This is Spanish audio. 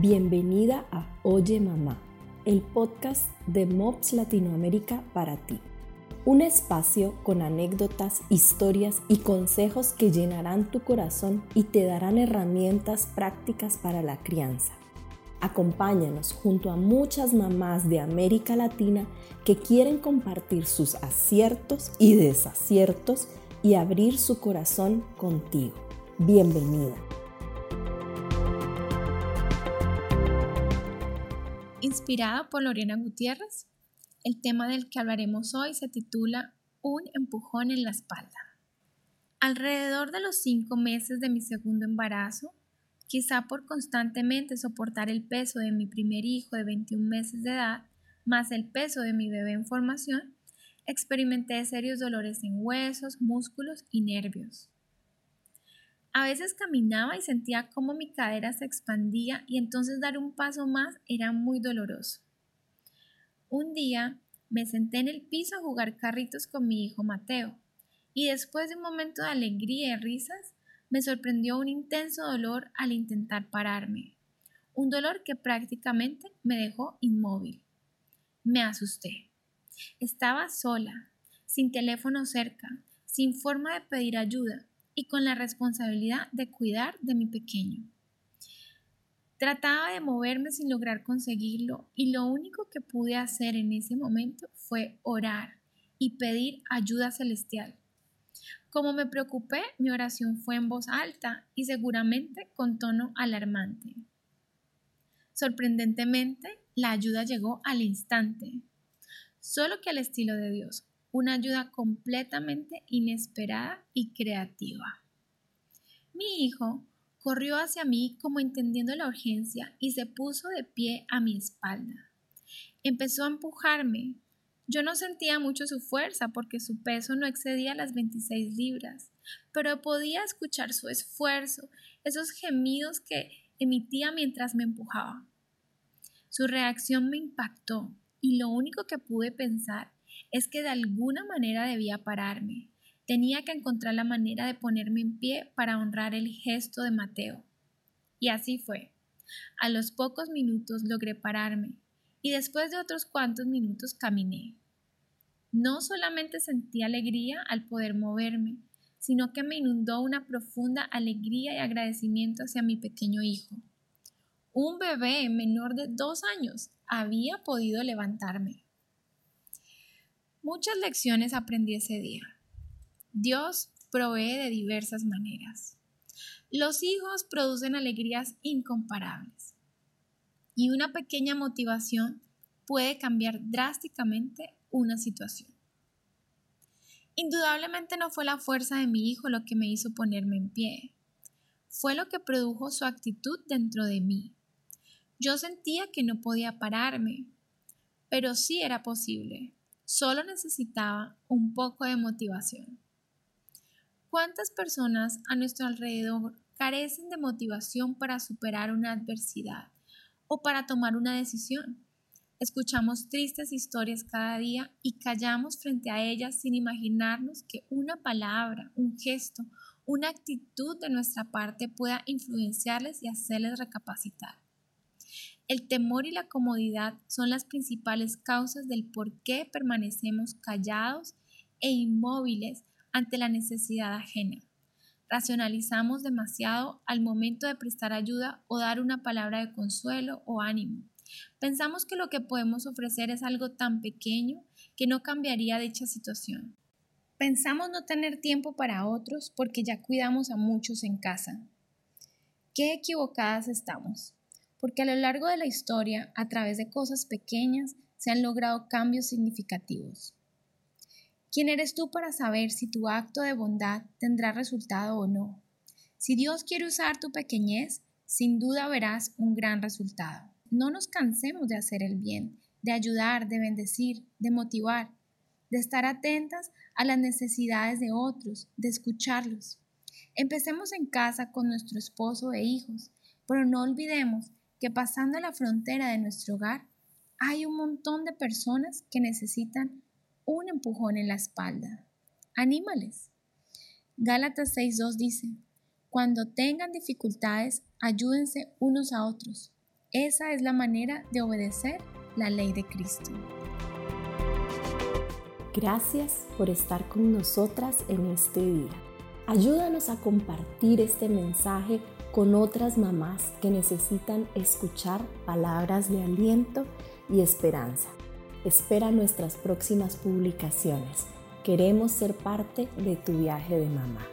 Bienvenida a Oye Mamá, el podcast de MOPS Latinoamérica para ti. Un espacio con anécdotas, historias y consejos que llenarán tu corazón y te darán herramientas prácticas para la crianza. Acompáñanos junto a muchas mamás de América Latina que quieren compartir sus aciertos y desaciertos y abrir su corazón contigo. Bienvenida. Inspirada por Lorena Gutiérrez, el tema del que hablaremos hoy se titula Un empujón en la espalda. Alrededor de los cinco meses de mi segundo embarazo, quizá por constantemente soportar el peso de mi primer hijo de 21 meses de edad, más el peso de mi bebé en formación, experimenté serios dolores en huesos, músculos y nervios. A veces caminaba y sentía cómo mi cadera se expandía y entonces dar un paso más era muy doloroso. Un día me senté en el piso a jugar carritos con mi hijo Mateo y después de un momento de alegría y risas me sorprendió un intenso dolor al intentar pararme, un dolor que prácticamente me dejó inmóvil. Me asusté. Estaba sola, sin teléfono cerca, sin forma de pedir ayuda y con la responsabilidad de cuidar de mi pequeño. Trataba de moverme sin lograr conseguirlo y lo único que pude hacer en ese momento fue orar y pedir ayuda celestial. Como me preocupé, mi oración fue en voz alta y seguramente con tono alarmante. Sorprendentemente, la ayuda llegó al instante, solo que al estilo de Dios, una ayuda completamente inesperada y creativa. Mi hijo corrió hacia mí como entendiendo la urgencia y se puso de pie a mi espalda. Empezó a empujarme, yo no sentía mucho su fuerza porque su peso no excedía las 26 libras, pero podía escuchar su esfuerzo, esos gemidos que emitía mientras me empujaba. Su reacción me impactó y lo único que pude pensar es que de alguna manera debía pararme. Tenía que encontrar la manera de ponerme en pie para honrar el gesto de Mateo. Y así fue. A los pocos minutos logré pararme y después de otros cuantos minutos caminé. No solamente sentí alegría al poder moverme, sino que me inundó una profunda alegría y agradecimiento hacia mi pequeño hijo. Un bebé menor de dos años había podido levantarme. Muchas lecciones aprendí ese día. Dios provee de diversas maneras. Los hijos producen alegrías incomparables. Y una pequeña motivación puede cambiar drásticamente una situación. Indudablemente no fue la fuerza de mi hijo lo que me hizo ponerme en pie, fue lo que produjo su actitud dentro de mí. Yo sentía que no podía pararme, pero sí era posible, solo necesitaba un poco de motivación. ¿Cuántas personas a nuestro alrededor carecen de motivación para superar una adversidad o para tomar una decisión? Escuchamos tristes historias cada día y callamos frente a ellas sin imaginarnos que una palabra, un gesto, una actitud de nuestra parte pueda influenciarles y hacerles recapacitar. El temor y la comodidad son las principales causas del por qué permanecemos callados e inmóviles ante la necesidad ajena. Racionalizamos demasiado al momento de prestar ayuda o dar una palabra de consuelo o ánimo. Pensamos que lo que podemos ofrecer es algo tan pequeño que no cambiaría dicha situación. Pensamos no tener tiempo para otros porque ya cuidamos a muchos en casa. Qué equivocadas estamos, porque a lo largo de la historia, a través de cosas pequeñas, se han logrado cambios significativos. ¿Quién eres tú para saber si tu acto de bondad tendrá resultado o no? Si Dios quiere usar tu pequeñez, sin duda verás un gran resultado. No nos cansemos de hacer el bien, de ayudar, de bendecir, de motivar, de estar atentas a las necesidades de otros, de escucharlos. Empecemos en casa con nuestro esposo e hijos, pero no olvidemos que pasando la frontera de nuestro hogar hay un montón de personas que necesitan un empujón en la espalda. Anímales. Gálatas 6.2 dice, cuando tengan dificultades, ayúdense unos a otros Esa es la manera de obedecer la ley de Cristo. Gracias por estar con nosotras en este día. Ayúdanos a compartir este mensaje con otras mamás que necesitan escuchar palabras de aliento y esperanza. Espera nuestras próximas publicaciones. Queremos ser parte de tu viaje de mamá.